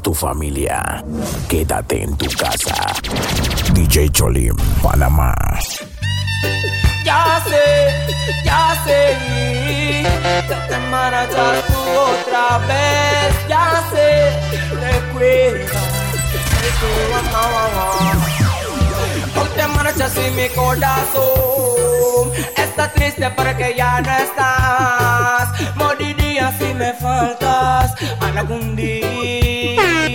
tu familia. Quédate en tu casa. DJ Cholim, Panamá. Ya sé, ya sé te marchas tú otra vez. Ya sé, recuerda te marchas y mi corazón está triste porque ya no estás. Moriría si me faltas algún día.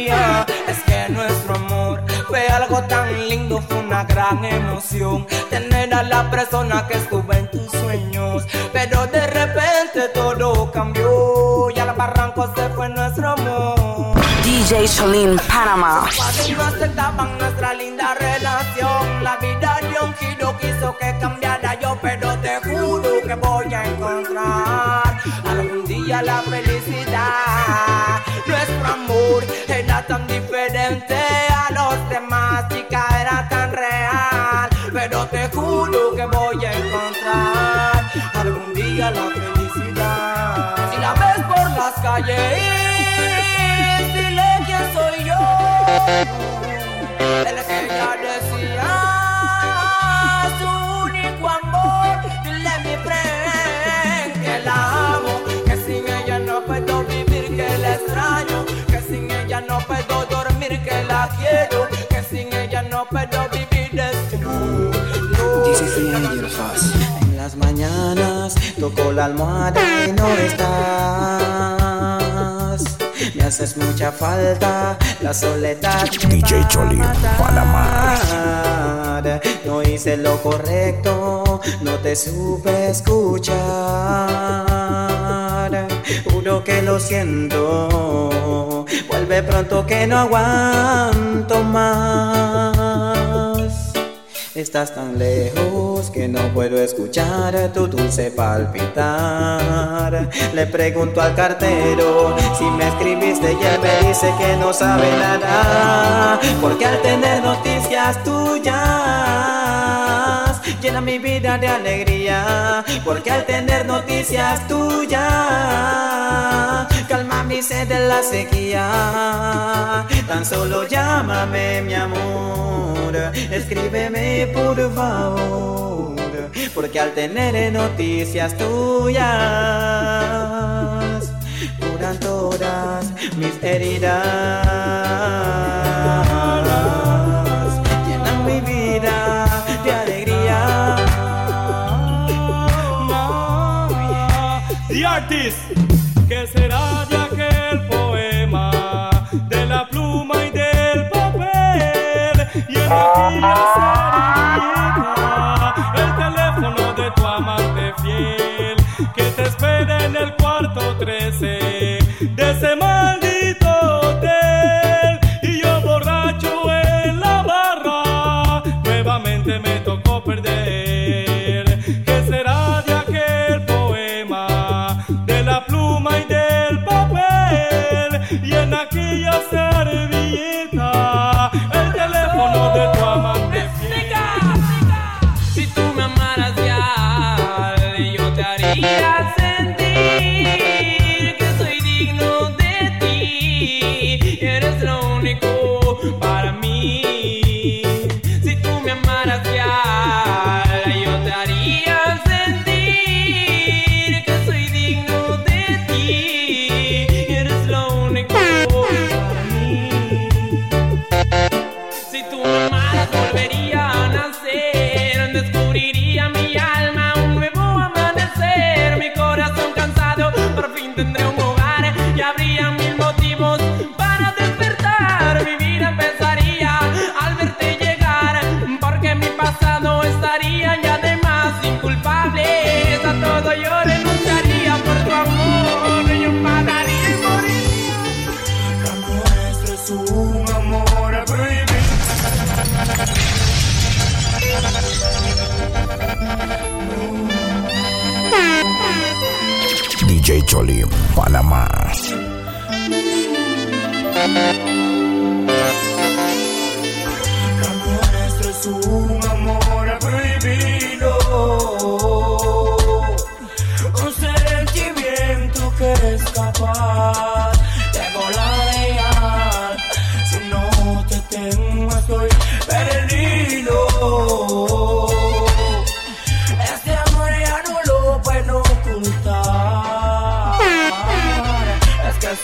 Es que nuestro amor fue algo tan lindo, fue una gran emoción. Tener a la persona que estuvo en tus sueños. Pero de repente todo cambió y al barranco se fue nuestro amor. DJ Cholin, Panamá. No aceptaban nuestra linda relación. La vida de un giro quiso que cambiara yo, pero te juro que voy a encontrar algún día la felicidad. En las mañanas toco la almohada y no estás. Me haces mucha falta la soledad. DJ. Panamá. No hice lo correcto, no te supe escuchar. Juro que lo siento. Vuelve pronto que no aguanto más. Estás tan lejos que no puedo escuchar tu dulce palpitar. Le pregunto al cartero si me escribiste y él me dice que no sabe nada. Porque al tener noticias tuyas llena mi vida de alegría. Porque al tener noticias tuyas calma mi sed de la sequía. Tan solo llámame, mi amor. Escríbeme, por favor. Porque al tener noticias tuyas, curan todas mis heridas. Artist. ¿Qué será de aquel poema? De la pluma y del papel. Y en aquella servilleta, el teléfono de tu amante fiel. Que te espera en el cuarto 13 de ese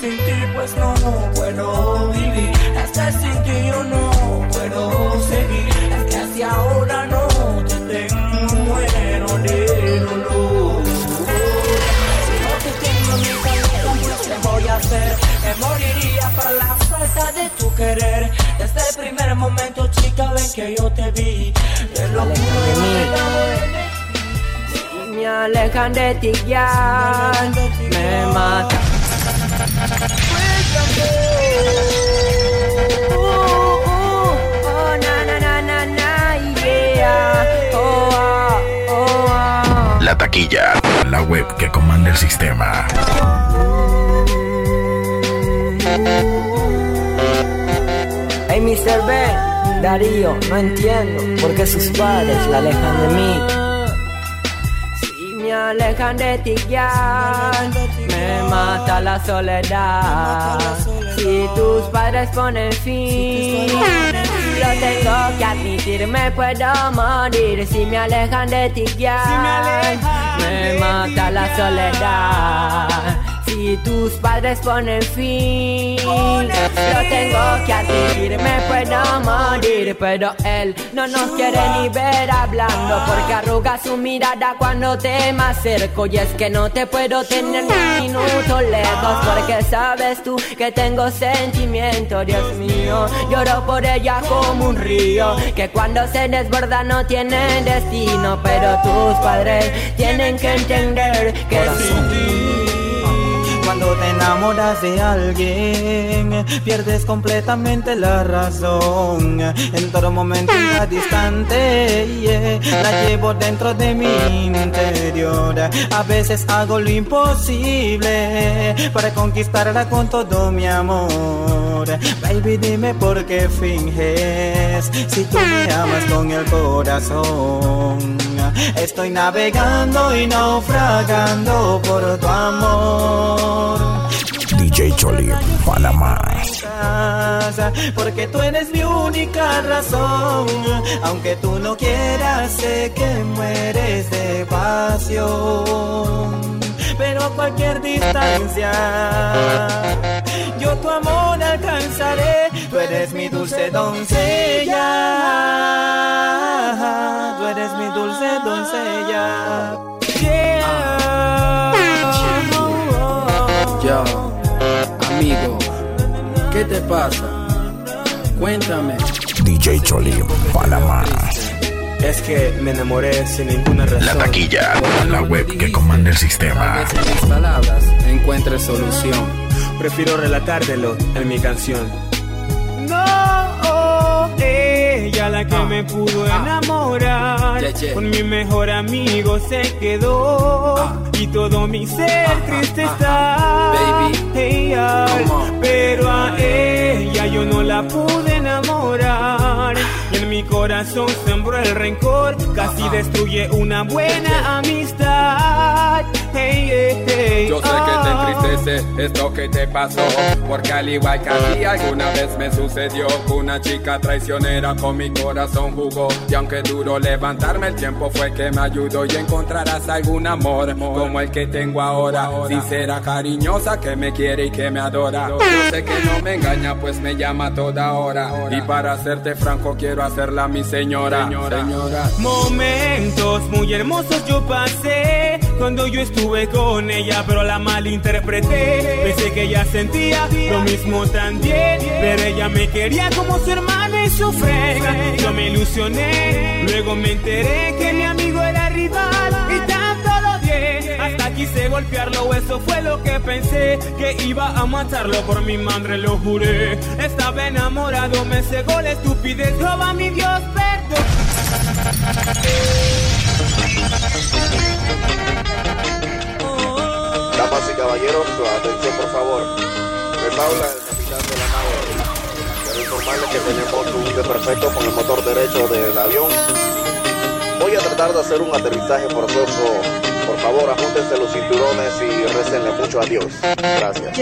pues no puedo vivir. Es que sin ti yo no puedo seguir. Es que hacia ahora no te tengo, muero de dolor. Si no te tengo en mi cabeza, pues ¿qué voy a hacer? Me moriría por la falta de tu querer. Desde el primer momento, chica, ven que yo te vi. Te lo juro, me enamoré. Si me alejan de ti ya, me mata. La taquilla, la web que comanda el sistema. Hey, Mr. B, Darío, no entiendo por qué sus padres la alejan de mí. Si me alejan de ti ya, me mata la soledad. Si tus padres ponen fin, lo tengo que admitir, me puedo morir. Si me alejan de ti ya, me mata la soledad. Si tus padres ponen fin, lo tengo que admitir, me puedo morir. Pero él no nos quiere ni ver hablando, porque arruga su mirada cuando te me acerco. Y es que no te puedo tener ni un minuto lejos, porque sabes tú que tengo sentimiento, Dios mío. Lloro por ella como un río, que cuando se desborda no tiene destino. Pero tus padres tienen que entender que sin ti. Cuando te enamoras de alguien, pierdes completamente la razón. En todo momento, en cada instante, yeah, la llevo dentro de mi interior. A veces hago lo imposible para conquistarla con todo mi amor. Baby, dime por qué finges si tú me amas con el corazón. Estoy navegando y naufragando por tu amor. DJ Cholim, Panamá. Porque tú eres mi única razón. Aunque tú no quieras, sé que mueres de pasión. Pero a cualquier distancia, yo tu amor alcanzaré. Tú eres mi dulce doncella. Pasa? Cuéntame. DJ Cholim, Panamá. Es que me enamoré sin ninguna razón. La taquilla, la web que comanda el sistema. En mis palabras encuentres solución. Prefiero relatártelo en mi canción. Que me pudo enamorar. Yeah, yeah. Con mi mejor amigo se quedó. Ah. Y todo mi ser Ajá, triste está. Pero a ella yo no la pude enamorar. Y en mi corazón sembró el rencor. Casi destruye una buena amistad. Yo sé ah. que te entristece esto que te pasó Porque al igual que a ti alguna vez me sucedió que Una chica traicionera con mi corazón jugó. Y aunque duro levantarme el tiempo fue que me ayudó Y encontrarás algún amor como el que tengo ahora. Sincera, cariñosa, que me quiere y que me adora. Yo sé que no me engaña pues me llama toda hora. Y para serte franco quiero hacerla mi señora. Señora, Momentos muy hermosos yo pasé cuando yo estuve con ella, pero la malinterpreté. Pensé que ella sentía lo mismo también, pero ella me quería como su hermana y su frega. Yo me ilusioné, luego me enteré que mi amigo era rival y tanto lo odié. Hasta quise golpearlo, eso fue lo que pensé, que iba a matarlo por mi madre, lo juré. Estaba enamorado, me cegó la estupidez, roba mi Dios, perdón. Damas y caballeros, atención por favor. Habla el capitán de la nave. Quiero informarles que tenemos un desperfecto con el motor derecho del avión. Voy a tratar de hacer un aterrizaje forzoso. Por favor, ajúntense los cinturones y récenle mucho a Dios. Gracias.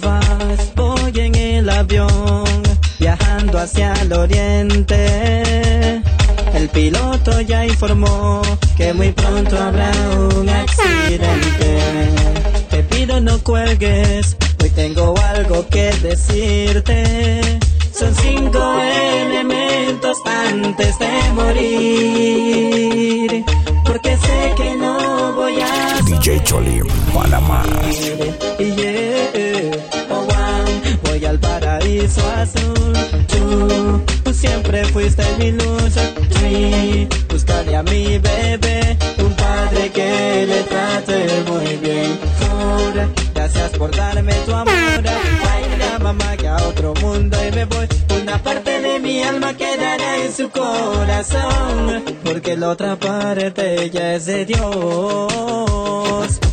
Fast, voy en el avión, viajando hacia el oriente. El piloto ya informó que muy pronto habrá un accidente. Te pido no cuelgues, hoy tengo algo que decirte. Son cinco elementos antes de morir. Porque sé que no voy a. DJ Cholim, Panamá. Yeah, yeah, oh, wow. Voy al paraíso azul. Tú, tú siempre fuiste mi luz. Sí, buscaré a mi bebé siempre que le trate muy bien. Gracias por darme tu amor. Ay, la mamá que a otro mundo y me voy. Una parte de mi alma quedará en su corazón, porque la otra parte ya es de Dios.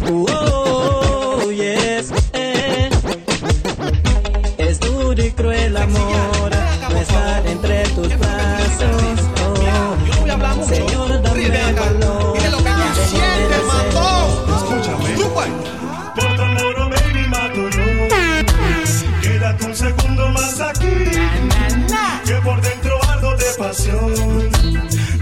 Uh. Oh. pasión.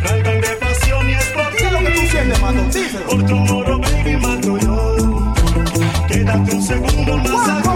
Raigan de pasión y es por lo que tú sientes, mano? Por tu moro, oh, baby, mato yo. Quédate un segundo más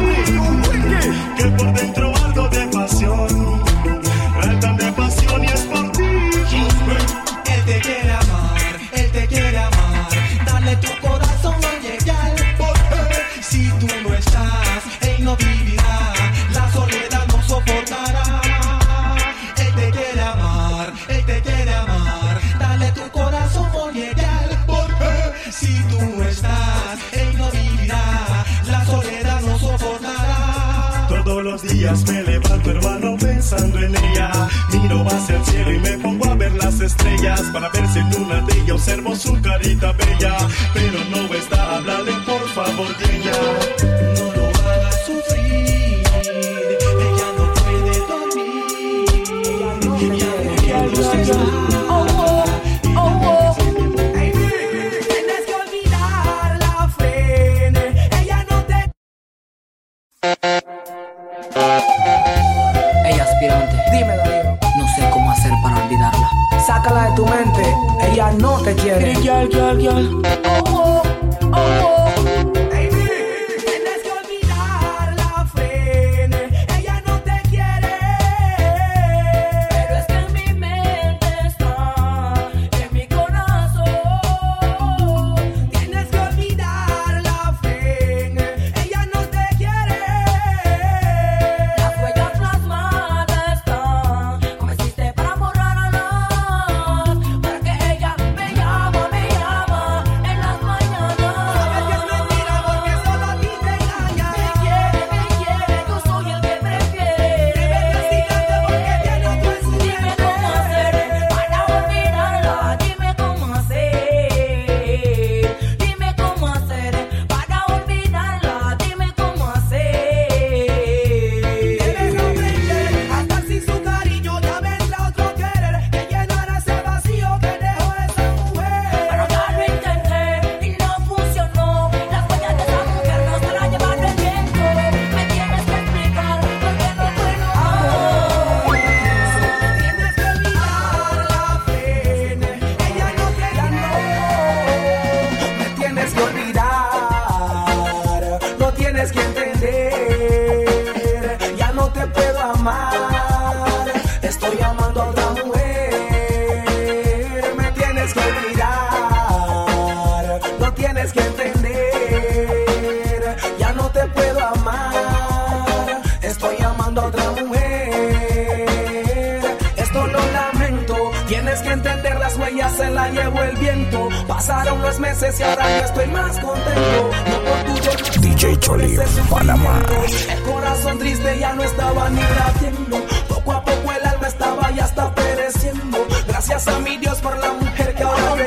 Pasaron los meses y ahora yo estoy más contento. No por tuyo, DJ Choli, Panamá. El corazón triste ya no estaba ni latiendo. Poco a poco el alma estaba ya está pereciendo. Gracias a mi Dios por la mujer que ahora me.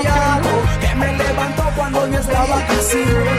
Que me levantó cuando yo estaba crecido.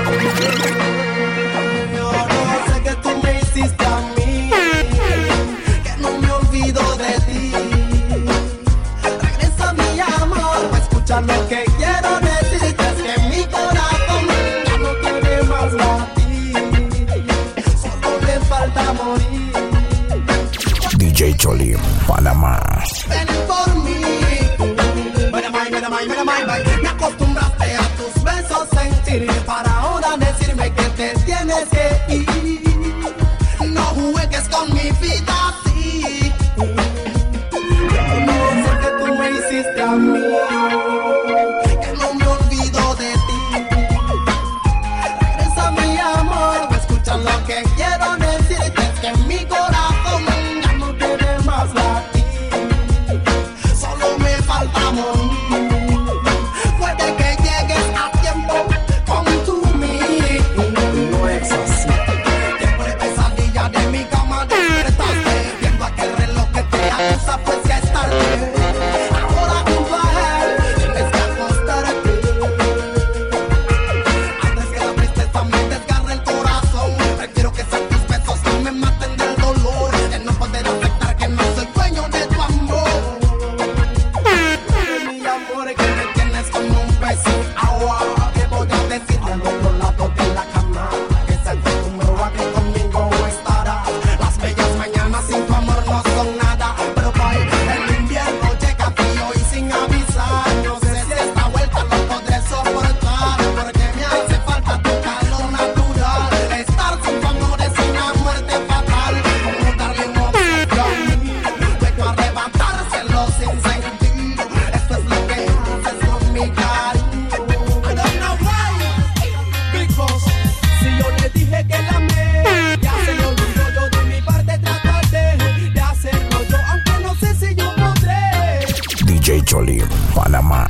Solín, Panamá.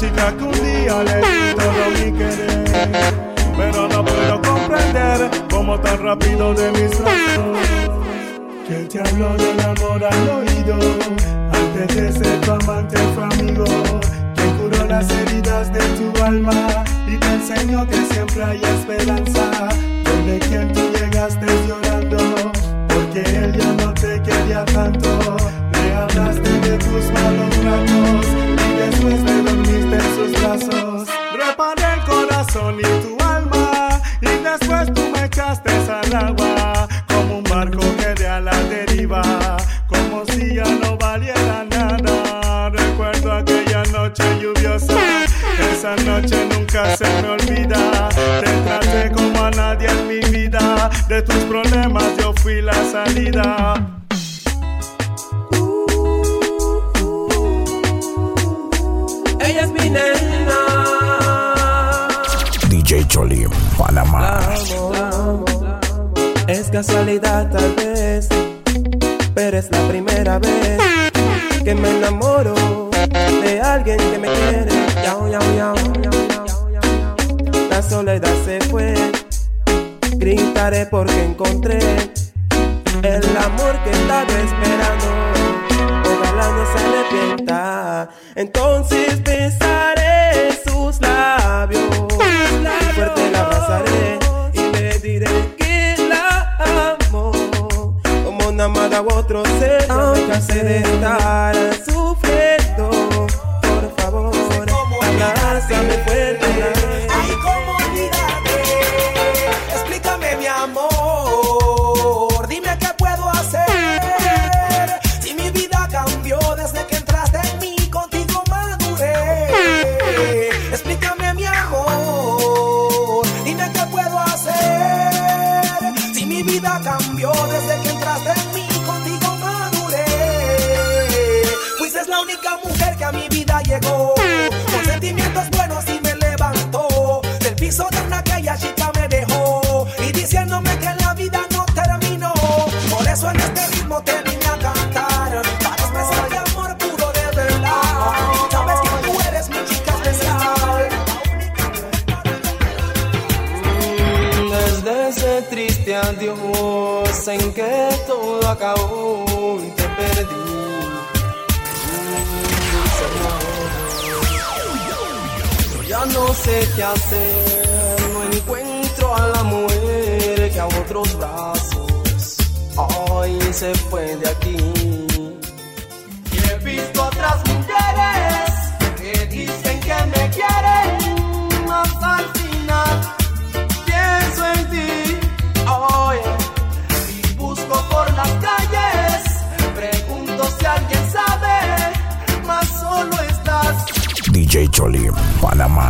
chica que un día le di todo mi querer. Pero no puedo comprender cómo tan rápido de mis brazos. Que te habló del amor al oído, antes de ser tu amante fue amigo. Que curó las heridas de tu alma y te enseñó que siempre hay esperanza. Desde quien tú llegaste llorando, porque él ya no te quería tanto. Le hablaste de tus malos ratos y después de dormir en sus brazos. Reparé el corazón y tu alma. Y después tú me echaste al agua. Como un barco que de a la deriva. Como si ya no valiera nada. Recuerdo aquella noche lluviosa. Esa noche nunca se me olvida. Te traté como a nadie en mi vida. De tus problemas yo fui la salida. Panamá. La amo. Es casualidad tal vez, pero es la primera vez que me enamoro de alguien que me quiere. La soledad se fue, gritaré porque encontré el amor que estaba esperando. Ojalá no se arrepienta, entonces pensaré. otro ser, nunca se de estar a su Panamá.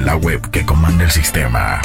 La web que comanda el sistema.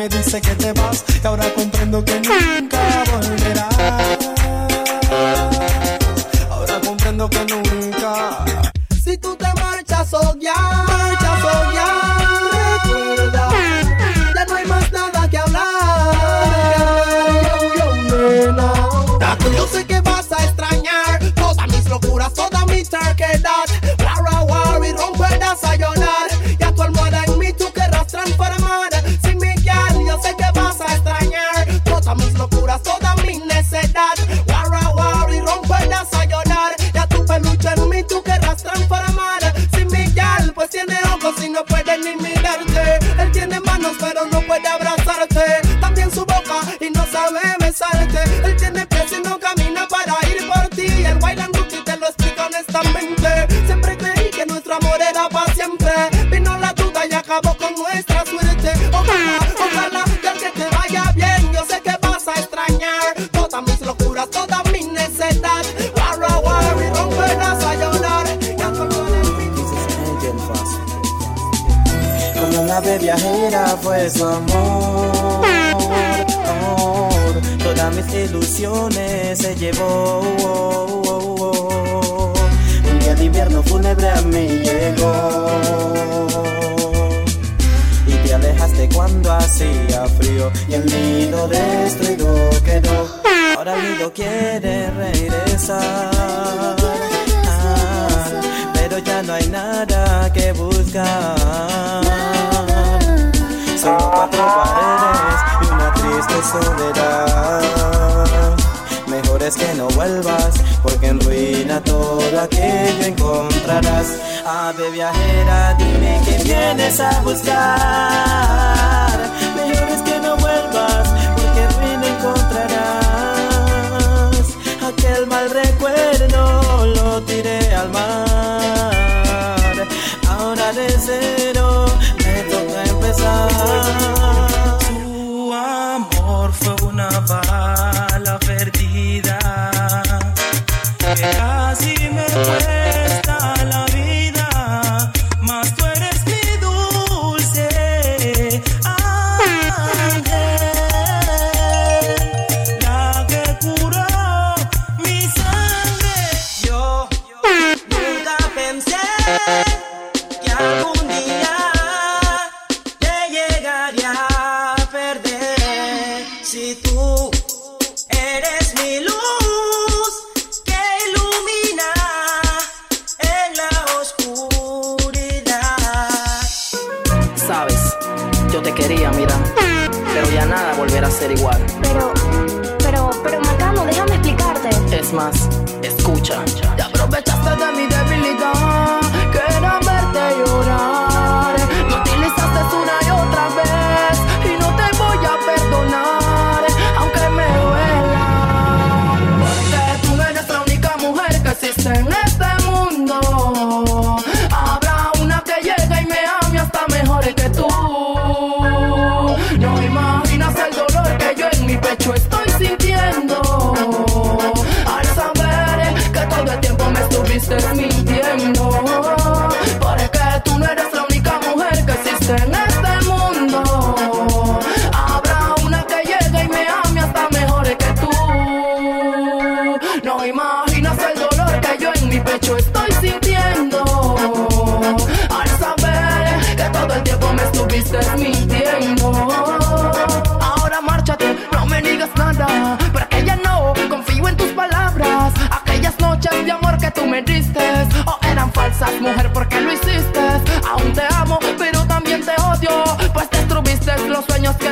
me dice que te vas. manos, pero no puede abrazar. fue su amor. Todas mis ilusiones se llevó. Un día de invierno fúnebre a mí llegó Y te alejaste cuando hacía frío y el nido destruido quedó. Ahora el nido quiere regresar, ah, pero ya no hay nada que buscar. Son cuatro paredes y una triste soledad. Mejor es que no vuelvas, porque en ruina todo aquello encontrarás. Ah, Ave viajera, dime que vienes a buscar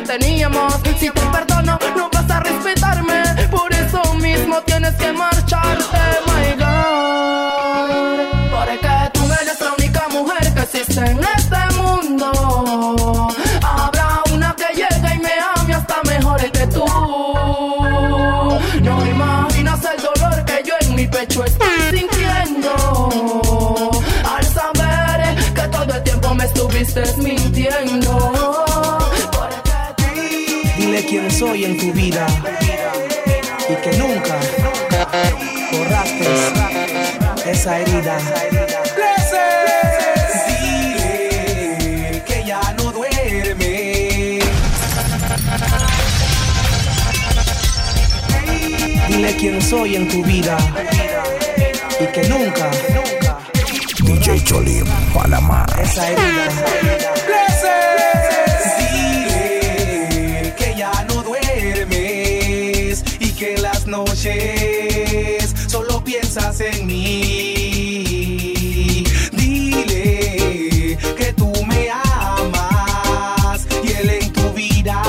Si te perdono, no vas a respetarme. Por eso mismo tienes que marcharte, my God. Porque tú eres la única mujer que existe en este mundo. Habrá una que llega y me ame hasta mejor que tú. No imaginas el dolor que yo en mi pecho estoy sintiendo. Al saber que todo el tiempo me estuviste mintiendo. soy en tu vida y que nunca borraste esa herida. Dile que ya no duerme. Dile quién soy en tu vida y que nunca. DJ Cholim, Panamá. Esa herida. solo piensas en mí. Dile que tú me amas y él en tu vida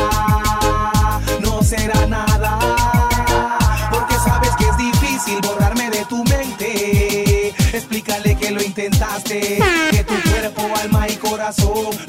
no será nada. Porque sabes que es difícil borrarme de tu mente. Explícale que lo intentaste, que tu cuerpo, alma y corazón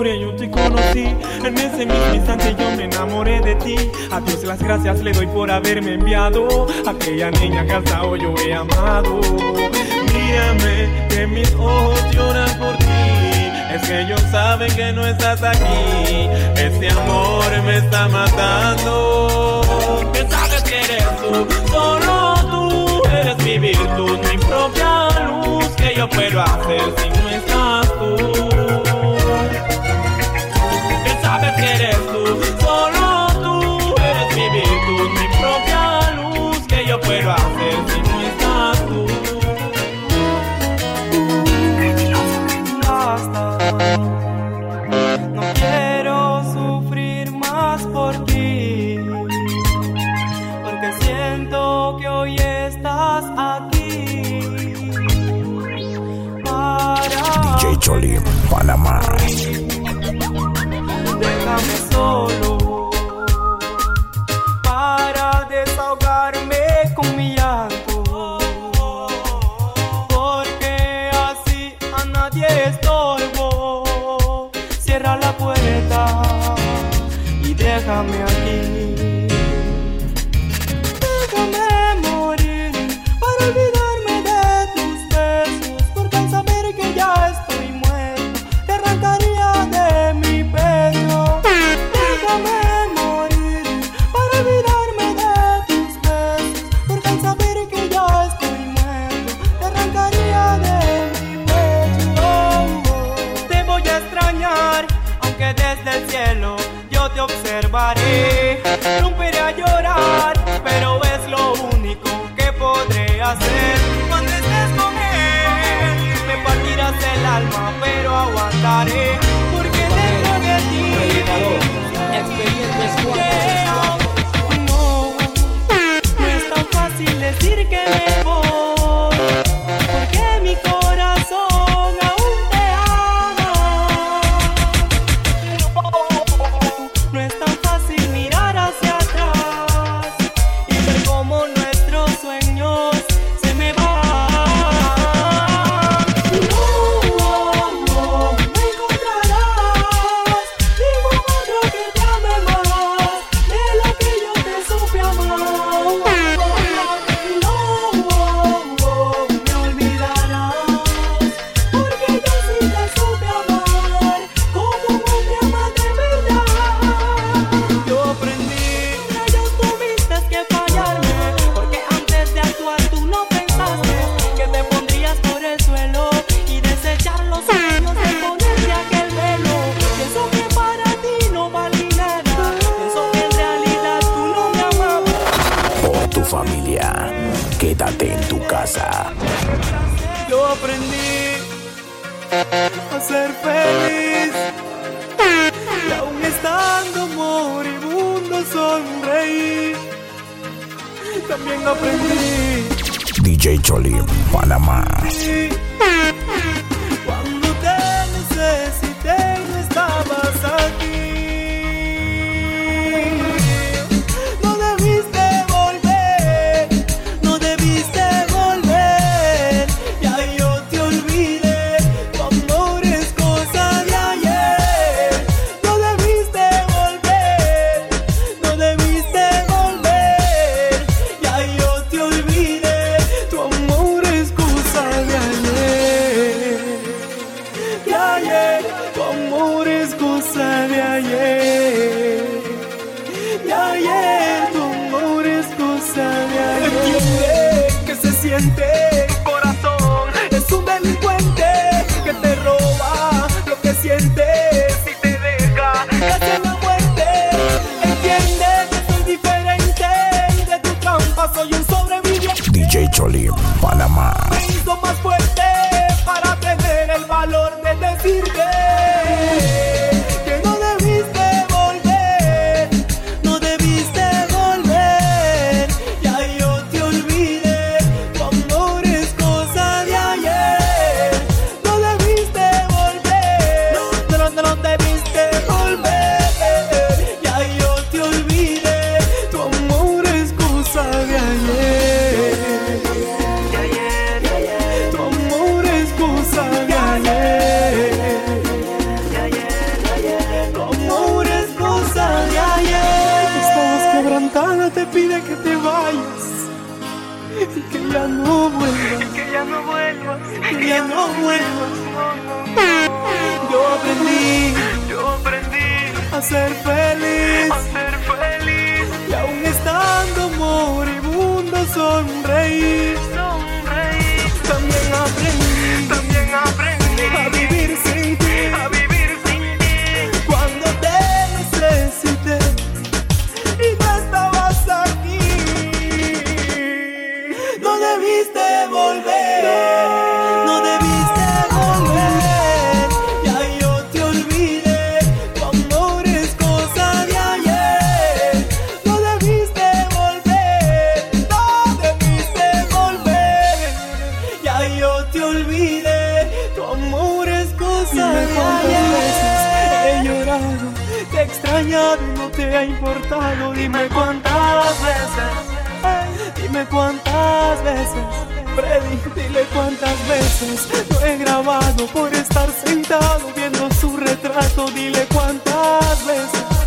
historia yo te conocí. En ese mismo instante yo me enamoré de ti. A Dios las gracias le doy por haberme enviado. A aquella niña que hasta hoy yo he amado. Mírame, que mis ojos lloran por ti. Es que ellos saben que no estás aquí. Este amor me está matando. Que sabes que eres tú, solo tú eres mi virtud, mi propia luz que yo puedo hacer sin no Yo aprendí, yo aprendí a ser feliz. dile cuántas veces